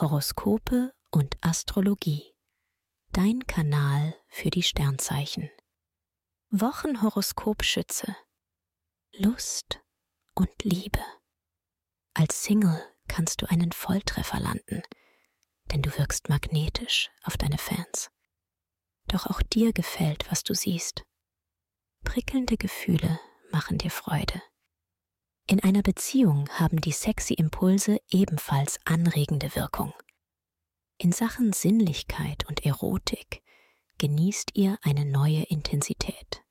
Horoskope und Astrologie. Dein Kanal für die Sternzeichen. Wochenhoroskop Schütze. Lust und Liebe. Als Single kannst du einen Volltreffer landen, denn du wirkst magnetisch auf deine Fans. Doch auch dir gefällt, was du siehst. Prickelnde Gefühle machen dir Freude. In einer Beziehung haben die sexy Impulse ebenfalls anregende Wirkung. In Sachen Sinnlichkeit und Erotik genießt ihr eine neue Intensität.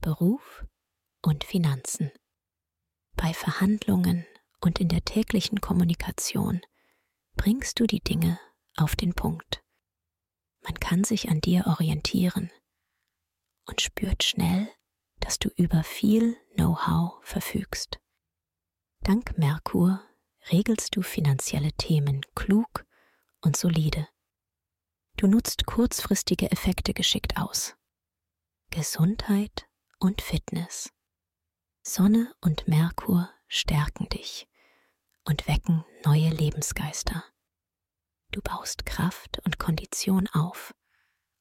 Beruf und Finanzen. Bei Verhandlungen und in der täglichen Kommunikation bringst du die Dinge auf den Punkt. Man kann sich an dir orientieren und spürt schnell, dass du über viel Know-how verfügst. Dank Merkur regelst du finanzielle Themen klug und solide. Du nutzt kurzfristige Effekte geschickt aus. Gesundheit und Fitness. Sonne und Merkur stärken dich und wecken neue Lebensgeister. Du baust Kraft und Kondition auf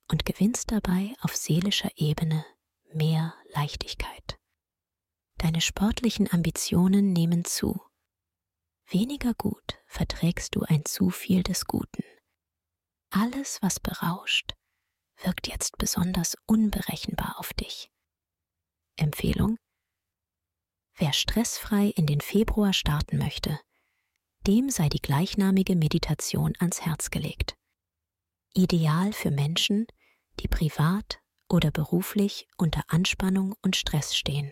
und gewinnst dabei auf seelischer Ebene mehr Leichtigkeit. Deine sportlichen Ambitionen nehmen zu. Weniger gut verträgst du ein zu viel des Guten. Alles, was berauscht, wirkt jetzt besonders unberechenbar auf dich. Empfehlung Wer stressfrei in den Februar starten möchte, dem sei die gleichnamige Meditation ans Herz gelegt. Ideal für Menschen, die privat oder beruflich unter Anspannung und Stress stehen.